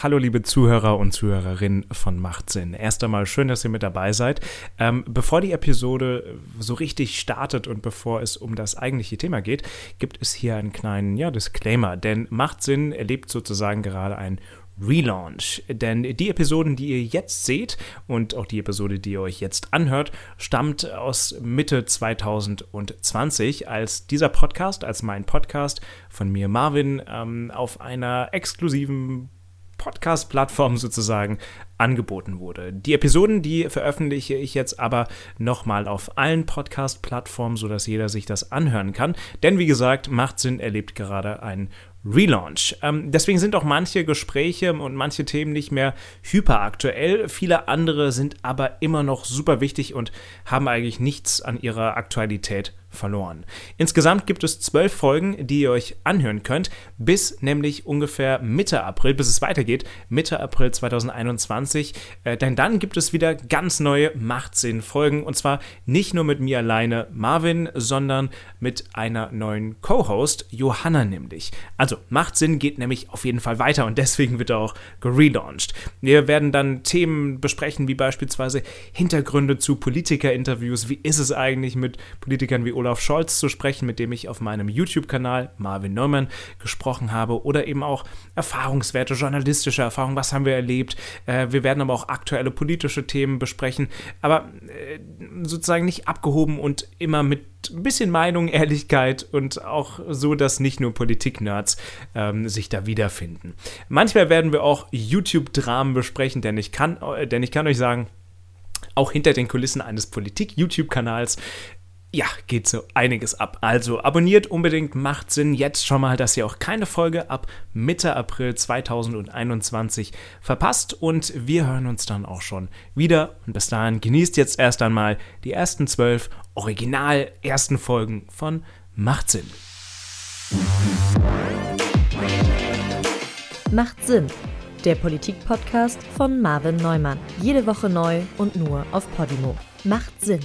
Hallo liebe Zuhörer und Zuhörerinnen von Machtsinn. Erst einmal schön, dass ihr mit dabei seid. Ähm, bevor die Episode so richtig startet und bevor es um das eigentliche Thema geht, gibt es hier einen kleinen ja, Disclaimer, denn Machtsinn erlebt sozusagen gerade ein Relaunch. Denn die Episoden, die ihr jetzt seht und auch die Episode, die ihr euch jetzt anhört, stammt aus Mitte 2020, als dieser Podcast, als mein Podcast von mir Marvin ähm, auf einer exklusiven Podcast-Plattform sozusagen angeboten wurde. Die Episoden, die veröffentliche ich jetzt aber nochmal auf allen Podcast-Plattformen, sodass jeder sich das anhören kann. Denn wie gesagt, Macht Sinn erlebt gerade einen Relaunch. Ähm, deswegen sind auch manche Gespräche und manche Themen nicht mehr hyperaktuell. Viele andere sind aber immer noch super wichtig und haben eigentlich nichts an ihrer Aktualität verloren. Insgesamt gibt es zwölf Folgen, die ihr euch anhören könnt, bis nämlich ungefähr Mitte April, bis es weitergeht, Mitte April 2021. Äh, denn dann gibt es wieder ganz neue Machtsinn-Folgen und zwar nicht nur mit mir alleine, Marvin, sondern mit einer neuen Co-Host, Johanna nämlich. Also Machtsinn geht nämlich auf jeden Fall weiter und deswegen wird er auch gelauncht. Wir werden dann Themen besprechen, wie beispielsweise Hintergründe zu Politiker-Interviews. Wie ist es eigentlich mit Politikern wie Olaf Scholz zu sprechen, mit dem ich auf meinem YouTube-Kanal Marvin Neumann gesprochen habe, oder eben auch Erfahrungswerte, journalistische Erfahrungen, was haben wir erlebt. Äh, wir werden aber auch aktuelle politische Themen besprechen, aber äh, sozusagen nicht abgehoben und immer mit ein bisschen Meinung, Ehrlichkeit und auch so, dass nicht nur Politik-Nerds ähm, sich da wiederfinden. Manchmal werden wir auch YouTube-Dramen besprechen, denn ich kann, äh, denn ich kann euch sagen, auch hinter den Kulissen eines Politik-YouTube-Kanals ja, geht so einiges ab. Also abonniert unbedingt, macht Sinn jetzt schon mal, dass ihr auch keine Folge ab Mitte April 2021 verpasst und wir hören uns dann auch schon wieder und bis dahin genießt jetzt erst einmal die ersten zwölf original ersten Folgen von Macht Sinn. Macht Sinn, der Politik-Podcast von Marvin Neumann. Jede Woche neu und nur auf Podimo. Macht Sinn.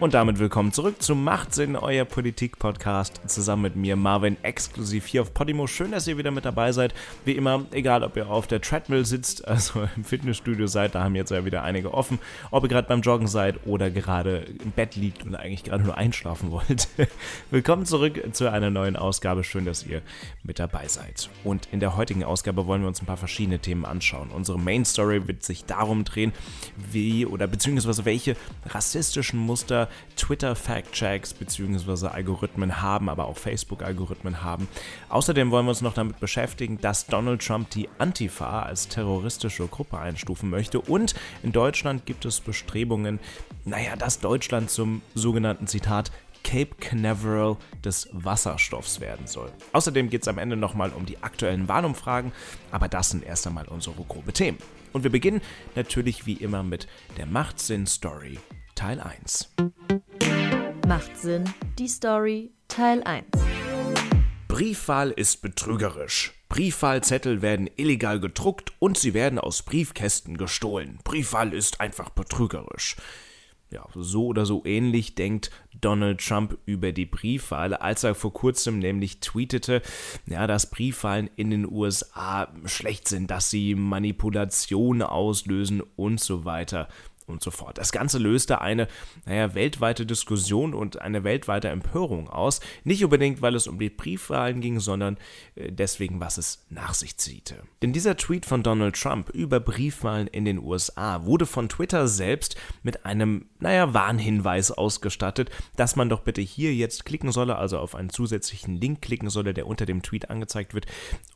Und damit willkommen zurück zu Machtsinn, euer Politik-Podcast. Zusammen mit mir, Marvin, exklusiv hier auf Podimo. Schön, dass ihr wieder mit dabei seid. Wie immer, egal ob ihr auf der Treadmill sitzt, also im Fitnessstudio seid, da haben jetzt ja wieder einige offen. Ob ihr gerade beim Joggen seid oder gerade im Bett liegt und eigentlich gerade nur einschlafen wollt. willkommen zurück zu einer neuen Ausgabe. Schön, dass ihr mit dabei seid. Und in der heutigen Ausgabe wollen wir uns ein paar verschiedene Themen anschauen. Unsere Main Story wird sich darum drehen, wie oder beziehungsweise welche rassistischen Muster Twitter-Fact-Checks bzw. Algorithmen haben, aber auch Facebook-Algorithmen haben. Außerdem wollen wir uns noch damit beschäftigen, dass Donald Trump die Antifa als terroristische Gruppe einstufen möchte und in Deutschland gibt es Bestrebungen, naja, dass Deutschland zum sogenannten Zitat Cape Canaveral des Wasserstoffs werden soll. Außerdem geht es am Ende nochmal um die aktuellen Wahlumfragen, aber das sind erst einmal unsere grobe Themen. Und wir beginnen natürlich wie immer mit der Machtsinn-Story Teil 1. Macht Sinn, die Story Teil 1. Briefwahl ist betrügerisch. Briefwahlzettel werden illegal gedruckt und sie werden aus Briefkästen gestohlen. Briefwahl ist einfach betrügerisch. Ja, so oder so ähnlich denkt Donald Trump über die Briefwahl, als er vor kurzem nämlich tweetete, ja, dass Briefwahlen in den USA schlecht sind, dass sie Manipulation auslösen und so weiter und so fort. Das Ganze löste eine, naja, weltweite Diskussion und eine weltweite Empörung aus. Nicht unbedingt, weil es um die Briefwahlen ging, sondern äh, deswegen, was es nach sich ziehte. Denn dieser Tweet von Donald Trump über Briefwahlen in den USA wurde von Twitter selbst mit einem, naja, Warnhinweis ausgestattet, dass man doch bitte hier jetzt klicken solle, also auf einen zusätzlichen Link klicken solle, der unter dem Tweet angezeigt wird,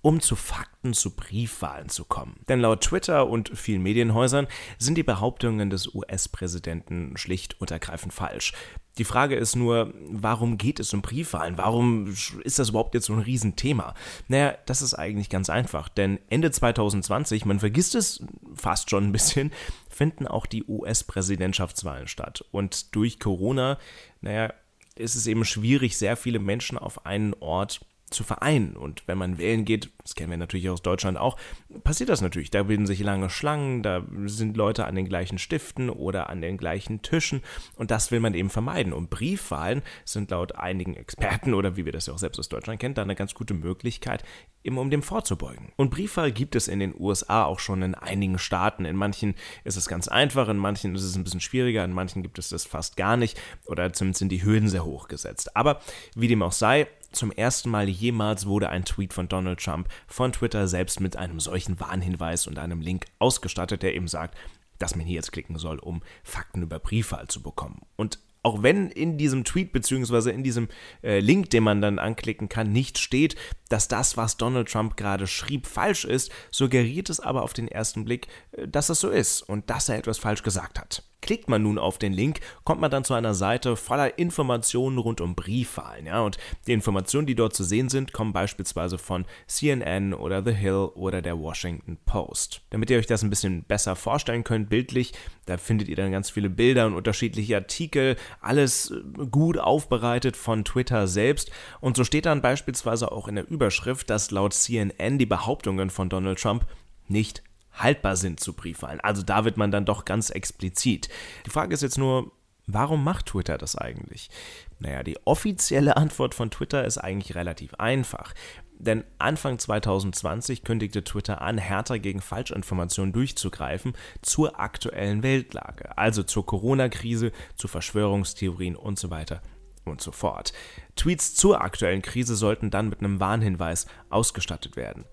um zu Fakten zu Briefwahlen zu kommen. Denn laut Twitter und vielen Medienhäusern sind die Behauptungen des des US-Präsidenten schlicht und ergreifend falsch. Die Frage ist nur, warum geht es um Briefwahlen? Warum ist das überhaupt jetzt so ein Riesenthema? Naja, das ist eigentlich ganz einfach, denn Ende 2020, man vergisst es fast schon ein bisschen, finden auch die US-Präsidentschaftswahlen statt. Und durch Corona, naja, ist es eben schwierig, sehr viele Menschen auf einen Ort zu vereinen. Und wenn man wählen geht, das kennen wir natürlich aus Deutschland auch, passiert das natürlich. Da bilden sich lange Schlangen, da sind Leute an den gleichen Stiften oder an den gleichen Tischen und das will man eben vermeiden. Und Briefwahlen sind laut einigen Experten oder wie wir das ja auch selbst aus Deutschland kennen, da eine ganz gute Möglichkeit, eben um dem vorzubeugen. Und Briefwahl gibt es in den USA auch schon in einigen Staaten. In manchen ist es ganz einfach, in manchen ist es ein bisschen schwieriger, in manchen gibt es das fast gar nicht oder zumindest sind die Hürden sehr hoch gesetzt. Aber wie dem auch sei, zum ersten Mal jemals wurde ein Tweet von Donald Trump von Twitter selbst mit einem solchen Warnhinweis und einem Link ausgestattet, der eben sagt, dass man hier jetzt klicken soll, um Fakten über Briefwahl zu bekommen. Und auch wenn in diesem Tweet bzw. in diesem äh, Link, den man dann anklicken kann, nicht steht, dass das, was Donald Trump gerade schrieb, falsch ist, suggeriert es aber auf den ersten Blick, äh, dass es so ist und dass er etwas falsch gesagt hat. Klickt man nun auf den Link, kommt man dann zu einer Seite voller Informationen rund um Briefwahlen. Ja? Und die Informationen, die dort zu sehen sind, kommen beispielsweise von CNN oder The Hill oder der Washington Post. Damit ihr euch das ein bisschen besser vorstellen könnt, bildlich, da findet ihr dann ganz viele Bilder und unterschiedliche Artikel, alles äh, gut aufbereitet von Twitter selbst. Und so steht dann beispielsweise auch in der Überschrift, dass laut CNN die Behauptungen von Donald Trump nicht haltbar sind zu Briefwahlen. Also da wird man dann doch ganz explizit. Die Frage ist jetzt nur, warum macht Twitter das eigentlich? Naja, die offizielle Antwort von Twitter ist eigentlich relativ einfach. Denn Anfang 2020 kündigte Twitter an, härter gegen Falschinformationen durchzugreifen zur aktuellen Weltlage, also zur Corona-Krise, zu Verschwörungstheorien und so weiter und so fort. Tweets zur aktuellen Krise sollten dann mit einem Warnhinweis ausgestattet werden.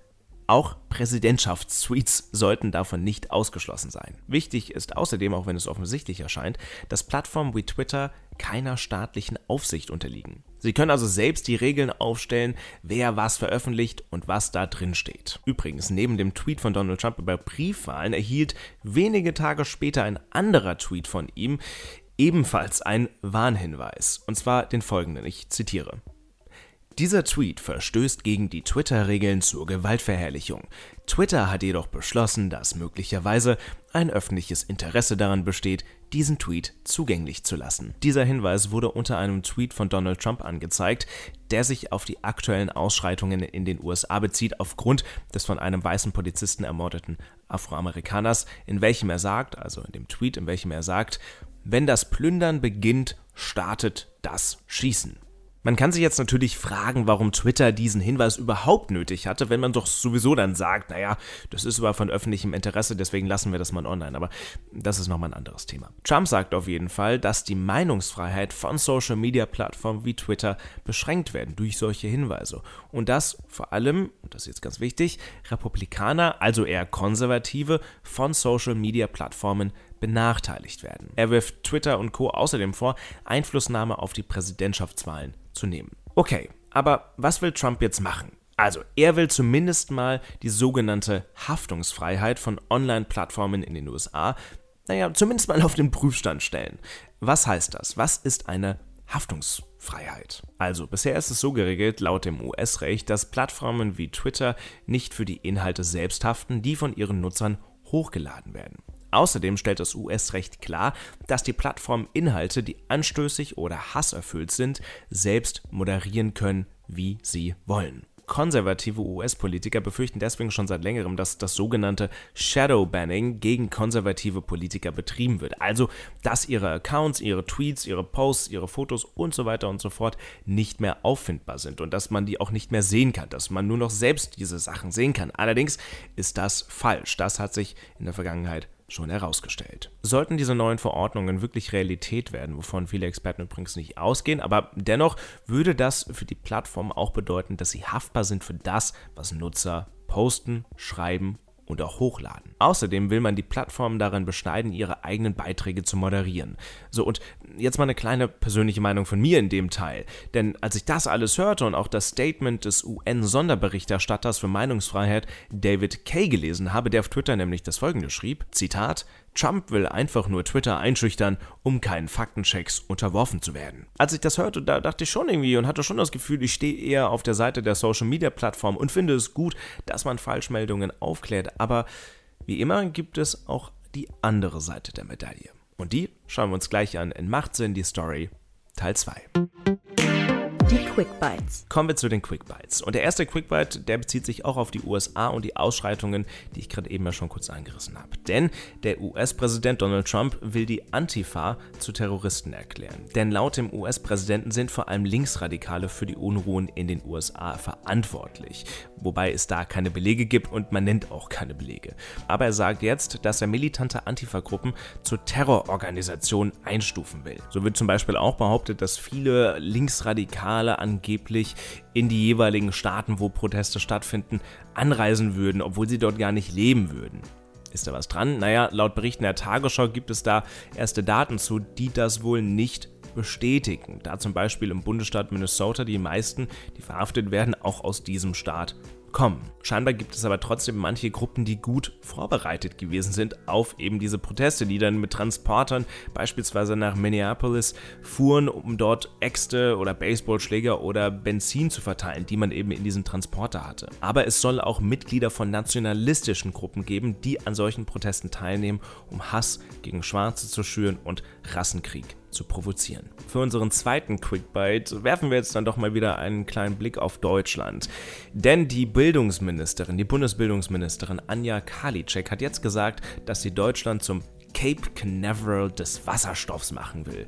Auch Präsidentschaftstweets sollten davon nicht ausgeschlossen sein. Wichtig ist außerdem, auch wenn es offensichtlich erscheint, dass Plattformen wie Twitter keiner staatlichen Aufsicht unterliegen. Sie können also selbst die Regeln aufstellen, wer was veröffentlicht und was da drin steht. Übrigens, neben dem Tweet von Donald Trump über Briefwahlen erhielt wenige Tage später ein anderer Tweet von ihm ebenfalls einen Warnhinweis. Und zwar den folgenden, ich zitiere. Dieser Tweet verstößt gegen die Twitter-Regeln zur Gewaltverherrlichung. Twitter hat jedoch beschlossen, dass möglicherweise ein öffentliches Interesse daran besteht, diesen Tweet zugänglich zu lassen. Dieser Hinweis wurde unter einem Tweet von Donald Trump angezeigt, der sich auf die aktuellen Ausschreitungen in den USA bezieht aufgrund des von einem weißen Polizisten ermordeten Afroamerikaners, in welchem er sagt, also in dem Tweet, in welchem er sagt, wenn das Plündern beginnt, startet das Schießen. Man kann sich jetzt natürlich fragen, warum Twitter diesen Hinweis überhaupt nötig hatte, wenn man doch sowieso dann sagt, naja, das ist aber von öffentlichem Interesse, deswegen lassen wir das mal online. Aber das ist nochmal ein anderes Thema. Trump sagt auf jeden Fall, dass die Meinungsfreiheit von Social-Media-Plattformen wie Twitter beschränkt werden durch solche Hinweise. Und dass vor allem, und das ist jetzt ganz wichtig, Republikaner, also eher Konservative, von Social-Media-Plattformen benachteiligt werden. Er wirft Twitter und Co. außerdem vor, Einflussnahme auf die Präsidentschaftswahlen zu nehmen. Okay, aber was will Trump jetzt machen? Also, er will zumindest mal die sogenannte Haftungsfreiheit von Online-Plattformen in den USA, naja, zumindest mal auf den Prüfstand stellen. Was heißt das? Was ist eine Haftungsfreiheit? Also, bisher ist es so geregelt, laut dem US-Recht, dass Plattformen wie Twitter nicht für die Inhalte selbst haften, die von ihren Nutzern hochgeladen werden. Außerdem stellt das US-Recht klar, dass die Plattformen Inhalte, die anstößig oder hasserfüllt sind, selbst moderieren können, wie sie wollen. Konservative US-Politiker befürchten deswegen schon seit längerem, dass das sogenannte Shadow-Banning gegen konservative Politiker betrieben wird. Also, dass ihre Accounts, ihre Tweets, ihre Posts, ihre Fotos und so weiter und so fort nicht mehr auffindbar sind und dass man die auch nicht mehr sehen kann, dass man nur noch selbst diese Sachen sehen kann. Allerdings ist das falsch. Das hat sich in der Vergangenheit schon herausgestellt. Sollten diese neuen Verordnungen wirklich Realität werden, wovon viele Experten übrigens nicht ausgehen, aber dennoch würde das für die Plattform auch bedeuten, dass sie haftbar sind für das, was Nutzer posten, schreiben und auch hochladen. Außerdem will man die Plattformen darin beschneiden, ihre eigenen Beiträge zu moderieren. So, und jetzt mal eine kleine persönliche Meinung von mir in dem Teil. Denn als ich das alles hörte und auch das Statement des UN-Sonderberichterstatters für Meinungsfreiheit David Kay gelesen habe, der auf Twitter nämlich das folgende schrieb, Zitat, Trump will einfach nur Twitter einschüchtern, um keinen Faktenchecks unterworfen zu werden. Als ich das hörte, da dachte ich schon irgendwie und hatte schon das Gefühl, ich stehe eher auf der Seite der Social-Media-Plattform und finde es gut, dass man Falschmeldungen aufklärt. Aber wie immer gibt es auch die andere Seite der Medaille. Und die schauen wir uns gleich an in Machtsinn die Story Teil 2. Die Quick Bites. Kommen wir zu den Quick Bites. Und der erste Quick Bite, der bezieht sich auch auf die USA und die Ausschreitungen, die ich gerade eben ja schon kurz angerissen habe. Denn der US-Präsident Donald Trump will die Antifa zu Terroristen erklären. Denn laut dem US-Präsidenten sind vor allem Linksradikale für die Unruhen in den USA verantwortlich. Wobei es da keine Belege gibt und man nennt auch keine Belege. Aber er sagt jetzt, dass er militante Antifa-Gruppen zur Terrororganisation einstufen will. So wird zum Beispiel auch behauptet, dass viele Linksradikale angeblich in die jeweiligen Staaten, wo Proteste stattfinden, anreisen würden, obwohl sie dort gar nicht leben würden. Ist da was dran? Naja, laut Berichten der Tagesschau gibt es da erste Daten zu, die das wohl nicht bestätigen. Da zum Beispiel im Bundesstaat Minnesota die meisten, die verhaftet werden, auch aus diesem Staat kommen. Scheinbar gibt es aber trotzdem manche Gruppen, die gut vorbereitet gewesen sind auf eben diese Proteste, die dann mit Transportern beispielsweise nach Minneapolis fuhren, um dort Äxte oder Baseballschläger oder Benzin zu verteilen, die man eben in diesen Transporter hatte. Aber es soll auch Mitglieder von nationalistischen Gruppen geben, die an solchen Protesten teilnehmen, um Hass gegen Schwarze zu schüren und Rassenkrieg zu provozieren. Für unseren zweiten Quickbite werfen wir jetzt dann doch mal wieder einen kleinen Blick auf Deutschland. Denn die Bildungsministerin, die Bundesbildungsministerin Anja Karliczek hat jetzt gesagt, dass sie Deutschland zum Cape Canaveral des Wasserstoffs machen will.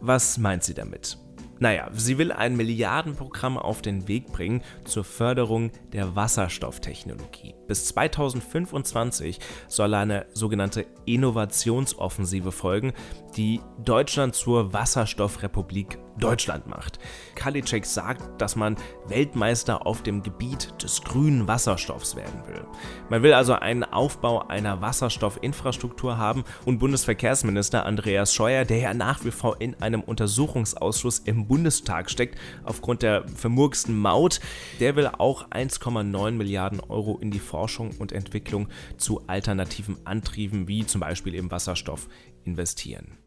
Was meint sie damit? Naja, sie will ein Milliardenprogramm auf den Weg bringen zur Förderung der Wasserstofftechnologie. Bis 2025 soll eine sogenannte Innovationsoffensive folgen, die Deutschland zur Wasserstoffrepublik Deutschland macht. Kalicek sagt, dass man Weltmeister auf dem Gebiet des grünen Wasserstoffs werden will. Man will also einen Aufbau einer Wasserstoffinfrastruktur haben und Bundesverkehrsminister Andreas Scheuer, der ja nach wie vor in einem Untersuchungsausschuss im Bundestag steckt aufgrund der vermurksten Maut, der will auch 1,9 Milliarden Euro in die Forschung und Entwicklung zu alternativen Antrieben wie zum Beispiel eben Wasserstoff investieren.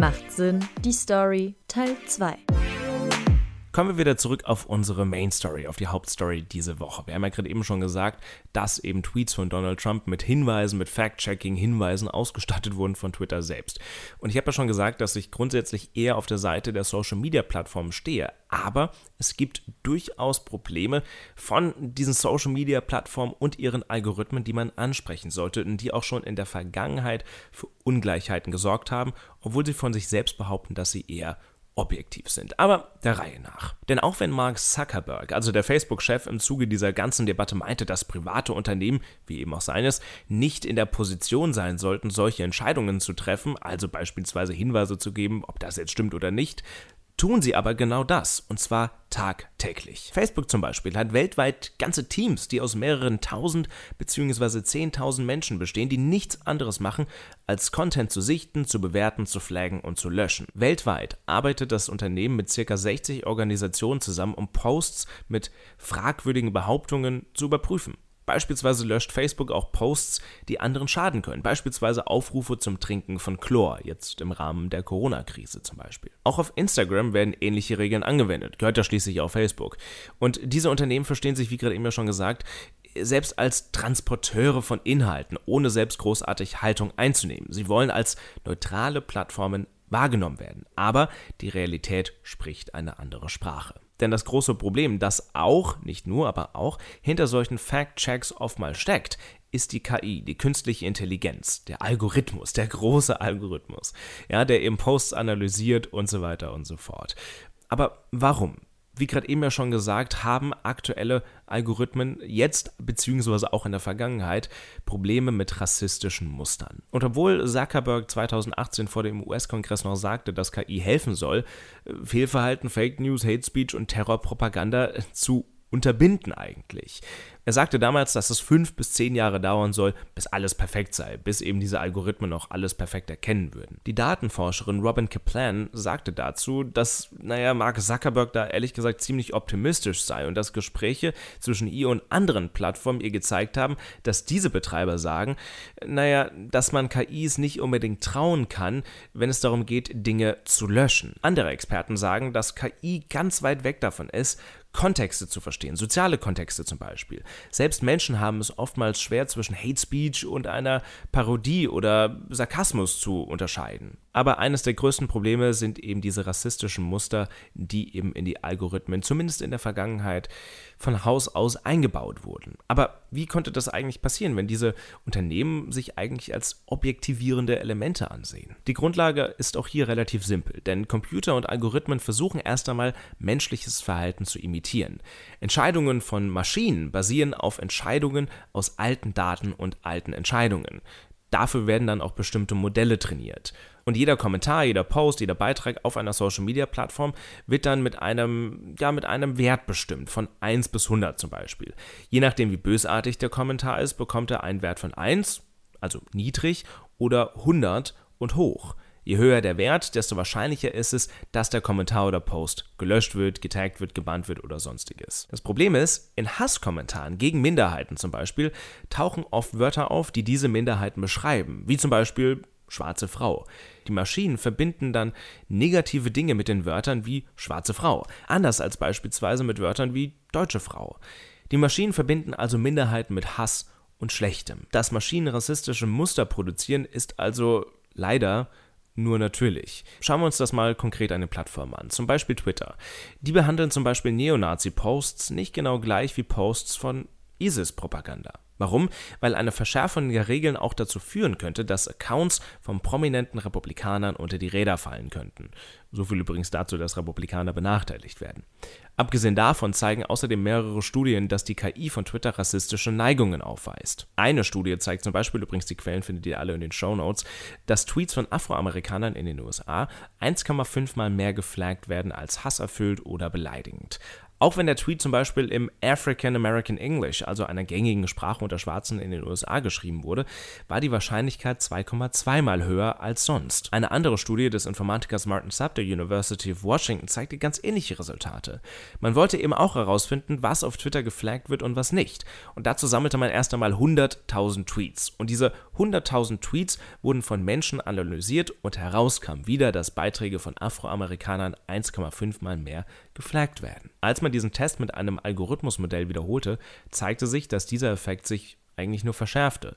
Macht Sinn, die Story Teil 2. Kommen wir wieder zurück auf unsere Main Story, auf die Hauptstory diese Woche. Wir haben ja gerade eben schon gesagt, dass eben Tweets von Donald Trump mit Hinweisen, mit Fact-Checking, Hinweisen ausgestattet wurden von Twitter selbst. Und ich habe ja schon gesagt, dass ich grundsätzlich eher auf der Seite der Social-Media-Plattformen stehe. Aber es gibt durchaus Probleme von diesen Social-Media-Plattformen und ihren Algorithmen, die man ansprechen sollte und die auch schon in der Vergangenheit für Ungleichheiten gesorgt haben, obwohl sie von sich selbst behaupten, dass sie eher objektiv sind. Aber der Reihe nach. Denn auch wenn Mark Zuckerberg, also der Facebook-Chef, im Zuge dieser ganzen Debatte meinte, dass private Unternehmen, wie eben auch seines, nicht in der Position sein sollten, solche Entscheidungen zu treffen, also beispielsweise Hinweise zu geben, ob das jetzt stimmt oder nicht, tun sie aber genau das, und zwar tagtäglich. Facebook zum Beispiel hat weltweit ganze Teams, die aus mehreren tausend bzw. zehntausend Menschen bestehen, die nichts anderes machen, als Content zu sichten, zu bewerten, zu flaggen und zu löschen. Weltweit arbeitet das Unternehmen mit ca. 60 Organisationen zusammen, um Posts mit fragwürdigen Behauptungen zu überprüfen. Beispielsweise löscht Facebook auch Posts, die anderen schaden können. Beispielsweise Aufrufe zum Trinken von Chlor, jetzt im Rahmen der Corona-Krise zum Beispiel. Auch auf Instagram werden ähnliche Regeln angewendet, gehört ja schließlich auch Facebook. Und diese Unternehmen verstehen sich, wie gerade eben ja schon gesagt, selbst als Transporteure von Inhalten, ohne selbst großartig Haltung einzunehmen. Sie wollen als neutrale Plattformen wahrgenommen werden. Aber die Realität spricht eine andere Sprache. Denn das große Problem, das auch, nicht nur, aber auch hinter solchen Fact-Checks oftmals steckt, ist die KI, die künstliche Intelligenz, der Algorithmus, der große Algorithmus, ja, der eben Posts analysiert und so weiter und so fort. Aber warum? Wie gerade eben ja schon gesagt, haben aktuelle Algorithmen jetzt beziehungsweise auch in der Vergangenheit Probleme mit rassistischen Mustern. Und obwohl Zuckerberg 2018 vor dem US-Kongress noch sagte, dass KI helfen soll, Fehlverhalten, Fake News, Hate Speech und Terrorpropaganda zu unterbinden eigentlich. Er sagte damals, dass es fünf bis zehn Jahre dauern soll, bis alles perfekt sei, bis eben diese Algorithmen auch alles perfekt erkennen würden. Die Datenforscherin Robin Kaplan sagte dazu, dass, naja, Mark Zuckerberg da ehrlich gesagt ziemlich optimistisch sei und dass Gespräche zwischen ihr und anderen Plattformen ihr gezeigt haben, dass diese Betreiber sagen, naja, dass man KIs nicht unbedingt trauen kann, wenn es darum geht, Dinge zu löschen. Andere Experten sagen, dass KI ganz weit weg davon ist, Kontexte zu verstehen, soziale Kontexte zum Beispiel. Selbst Menschen haben es oftmals schwer zwischen Hate Speech und einer Parodie oder Sarkasmus zu unterscheiden. Aber eines der größten Probleme sind eben diese rassistischen Muster, die eben in die Algorithmen, zumindest in der Vergangenheit, von Haus aus eingebaut wurden. Aber wie konnte das eigentlich passieren, wenn diese Unternehmen sich eigentlich als objektivierende Elemente ansehen? Die Grundlage ist auch hier relativ simpel, denn Computer und Algorithmen versuchen erst einmal menschliches Verhalten zu imitieren. Entscheidungen von Maschinen basieren auf Entscheidungen aus alten Daten und alten Entscheidungen. Dafür werden dann auch bestimmte Modelle trainiert. Und jeder Kommentar, jeder Post, jeder Beitrag auf einer Social Media Plattform wird dann mit einem, ja, mit einem Wert bestimmt, von 1 bis 100 zum Beispiel. Je nachdem, wie bösartig der Kommentar ist, bekommt er einen Wert von 1, also niedrig, oder 100 und hoch. Je höher der Wert, desto wahrscheinlicher ist es, dass der Kommentar oder Post gelöscht wird, getaggt wird, gebannt wird oder sonstiges. Das Problem ist, in Hasskommentaren gegen Minderheiten zum Beispiel tauchen oft Wörter auf, die diese Minderheiten beschreiben, wie zum Beispiel schwarze Frau. Die Maschinen verbinden dann negative Dinge mit den Wörtern wie schwarze Frau, anders als beispielsweise mit Wörtern wie deutsche Frau. Die Maschinen verbinden also Minderheiten mit Hass und Schlechtem. Dass Maschinen rassistische Muster produzieren, ist also leider nur natürlich. Schauen wir uns das mal konkret an den Plattformen an, zum Beispiel Twitter. Die behandeln zum Beispiel Neonazi-Posts nicht genau gleich wie Posts von ISIS-Propaganda. Warum? Weil eine Verschärfung der Regeln auch dazu führen könnte, dass Accounts von prominenten Republikanern unter die Räder fallen könnten. So viel übrigens dazu, dass Republikaner benachteiligt werden. Abgesehen davon zeigen außerdem mehrere Studien, dass die KI von Twitter rassistische Neigungen aufweist. Eine Studie zeigt zum Beispiel, übrigens die Quellen findet ihr alle in den Show Notes, dass Tweets von Afroamerikanern in den USA 1,5 mal mehr geflaggt werden als hasserfüllt oder beleidigend. Auch wenn der Tweet zum Beispiel im African American English, also einer gängigen Sprache unter Schwarzen in den USA, geschrieben wurde, war die Wahrscheinlichkeit 2,2 mal höher als sonst. Eine andere Studie des Informatikers Martin Sup der University of Washington zeigte ganz ähnliche Resultate. Man wollte eben auch herausfinden, was auf Twitter geflaggt wird und was nicht. Und dazu sammelte man erst einmal 100.000 Tweets. Und diese 100.000 Tweets wurden von Menschen analysiert und heraus kam wieder, dass Beiträge von Afroamerikanern 1,5 mal mehr geflaggt werden. Als man diesen Test mit einem Algorithmusmodell wiederholte, zeigte sich, dass dieser Effekt sich eigentlich nur verschärfte.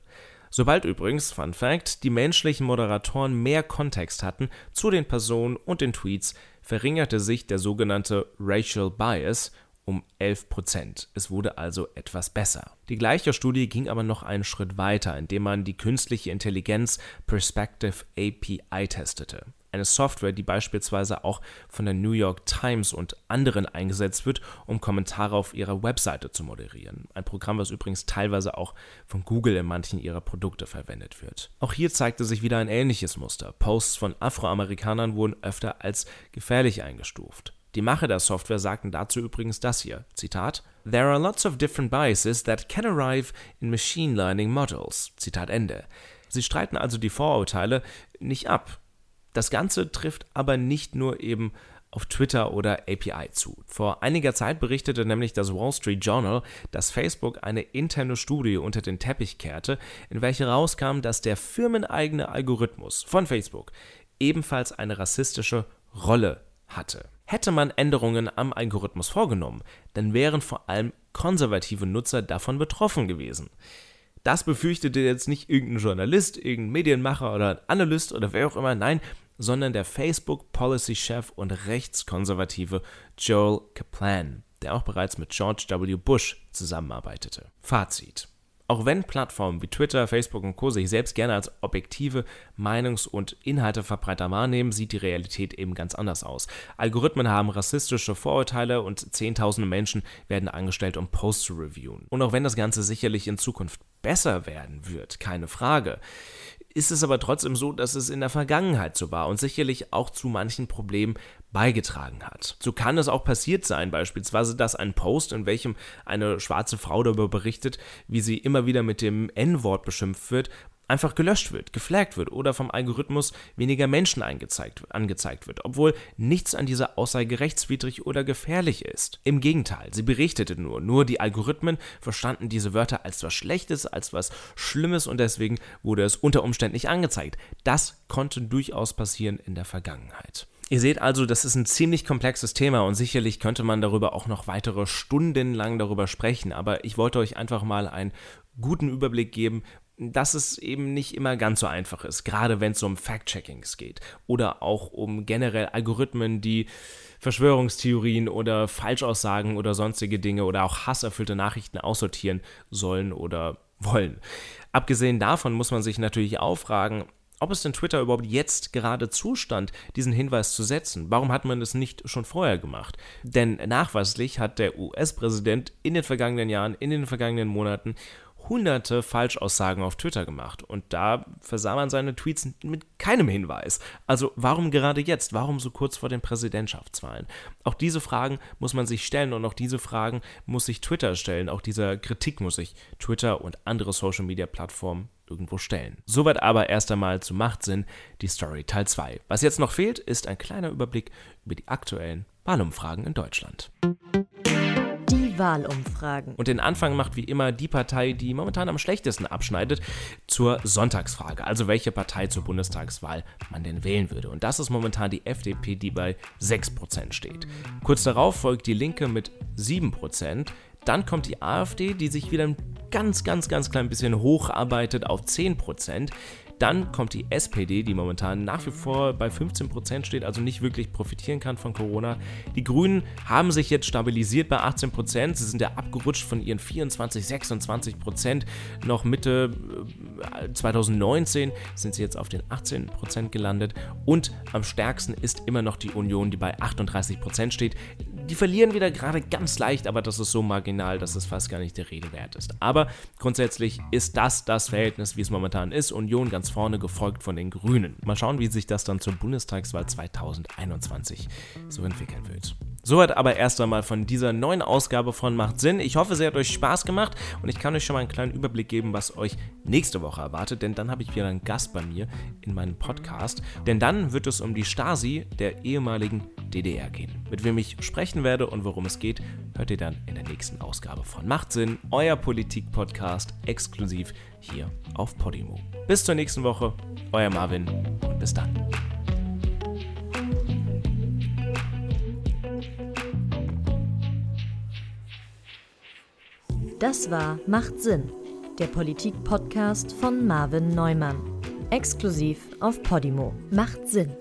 Sobald übrigens, Fun Fact, die menschlichen Moderatoren mehr Kontext hatten zu den Personen und den Tweets, verringerte sich der sogenannte Racial Bias um 11%. Es wurde also etwas besser. Die gleiche Studie ging aber noch einen Schritt weiter, indem man die künstliche Intelligenz Perspective API testete eine Software, die beispielsweise auch von der New York Times und anderen eingesetzt wird, um Kommentare auf ihrer Webseite zu moderieren. Ein Programm, was übrigens teilweise auch von Google in manchen ihrer Produkte verwendet wird. Auch hier zeigte sich wieder ein ähnliches Muster. Posts von Afroamerikanern wurden öfter als gefährlich eingestuft. Die Macher der Software sagten dazu übrigens das hier, Zitat, There are lots of different biases that can arrive in machine learning models. Zitat Ende. Sie streiten also die Vorurteile nicht ab. Das Ganze trifft aber nicht nur eben auf Twitter oder API zu. Vor einiger Zeit berichtete nämlich das Wall Street Journal, dass Facebook eine interne Studie unter den Teppich kehrte, in welche rauskam, dass der firmeneigene Algorithmus von Facebook ebenfalls eine rassistische Rolle hatte. Hätte man Änderungen am Algorithmus vorgenommen, dann wären vor allem konservative Nutzer davon betroffen gewesen. Das befürchtete jetzt nicht irgendein Journalist, irgendein Medienmacher oder Analyst oder wer auch immer, nein, sondern der Facebook-Policy-Chef und rechtskonservative Joel Kaplan, der auch bereits mit George W. Bush zusammenarbeitete. Fazit. Auch wenn Plattformen wie Twitter, Facebook und Co. sich selbst gerne als objektive Meinungs- und Inhalteverbreiter wahrnehmen, sieht die Realität eben ganz anders aus. Algorithmen haben rassistische Vorurteile und zehntausende Menschen werden angestellt, um Posts zu reviewen. Und auch wenn das Ganze sicherlich in Zukunft besser werden wird, keine Frage, ist es aber trotzdem so, dass es in der Vergangenheit so war und sicherlich auch zu manchen Problemen beigetragen hat. So kann es auch passiert sein, beispielsweise, dass ein Post, in welchem eine schwarze Frau darüber berichtet, wie sie immer wieder mit dem N-Wort beschimpft wird, einfach gelöscht wird, geflaggt wird oder vom Algorithmus weniger Menschen angezeigt, wird, obwohl nichts an dieser Aussage rechtswidrig oder gefährlich ist. Im Gegenteil, sie berichtete nur, nur die Algorithmen verstanden diese Wörter als was Schlechtes, als was Schlimmes und deswegen wurde es unter Umständen nicht angezeigt. Das konnte durchaus passieren in der Vergangenheit. Ihr seht also, das ist ein ziemlich komplexes Thema und sicherlich könnte man darüber auch noch weitere Stunden lang darüber sprechen, aber ich wollte euch einfach mal einen guten Überblick geben, dass es eben nicht immer ganz so einfach ist, gerade wenn es um Fact-Checkings geht oder auch um generell Algorithmen, die Verschwörungstheorien oder Falschaussagen oder sonstige Dinge oder auch hasserfüllte Nachrichten aussortieren sollen oder wollen. Abgesehen davon muss man sich natürlich auch fragen, ob es denn Twitter überhaupt jetzt gerade zustand, diesen Hinweis zu setzen. Warum hat man es nicht schon vorher gemacht? Denn nachweislich hat der US-Präsident in den vergangenen Jahren, in den vergangenen Monaten hunderte Falschaussagen auf Twitter gemacht und da versah man seine Tweets mit keinem Hinweis. Also warum gerade jetzt? Warum so kurz vor den Präsidentschaftswahlen? Auch diese Fragen muss man sich stellen und auch diese Fragen muss sich Twitter stellen. Auch dieser Kritik muss sich Twitter und andere Social-Media-Plattformen irgendwo stellen. Soweit aber erst einmal zu Machtsinn, die Story Teil 2. Was jetzt noch fehlt, ist ein kleiner Überblick über die aktuellen Wahlumfragen in Deutschland. Wahlumfragen. Und den Anfang macht wie immer die Partei, die momentan am schlechtesten abschneidet, zur Sonntagsfrage. Also welche Partei zur Bundestagswahl man denn wählen würde. Und das ist momentan die FDP, die bei 6% steht. Kurz darauf folgt die Linke mit 7%. Dann kommt die AfD, die sich wieder ein ganz, ganz, ganz klein bisschen hocharbeitet auf 10%. Dann kommt die SPD, die momentan nach wie vor bei 15% steht, also nicht wirklich profitieren kann von Corona. Die Grünen haben sich jetzt stabilisiert bei 18%. Sie sind ja abgerutscht von ihren 24, 26%. Noch Mitte 2019 äh, sind sie jetzt auf den 18% gelandet. Und am stärksten ist immer noch die Union, die bei 38% steht. Die verlieren wieder gerade ganz leicht, aber das ist so marginal, dass es fast gar nicht der Rede wert ist. Aber grundsätzlich ist das das Verhältnis, wie es momentan ist. Union ganz vorne, gefolgt von den Grünen. Mal schauen, wie sich das dann zur Bundestagswahl 2021 so entwickeln wird. Soweit aber erst einmal von dieser neuen Ausgabe von Macht Sinn. Ich hoffe, sie hat euch Spaß gemacht und ich kann euch schon mal einen kleinen Überblick geben, was euch nächste Woche erwartet, denn dann habe ich wieder einen Gast bei mir in meinem Podcast. Denn dann wird es um die Stasi der ehemaligen DDR gehen. Mit wem ich sprechen werde und worum es geht, hört ihr dann in der nächsten Ausgabe von Macht Sinn, euer Politik-Podcast, exklusiv hier auf Podimo. Bis zur nächsten Woche, euer Marvin und bis dann. Das war Macht Sinn, der Politik-Podcast von Marvin Neumann. Exklusiv auf Podimo. Macht Sinn.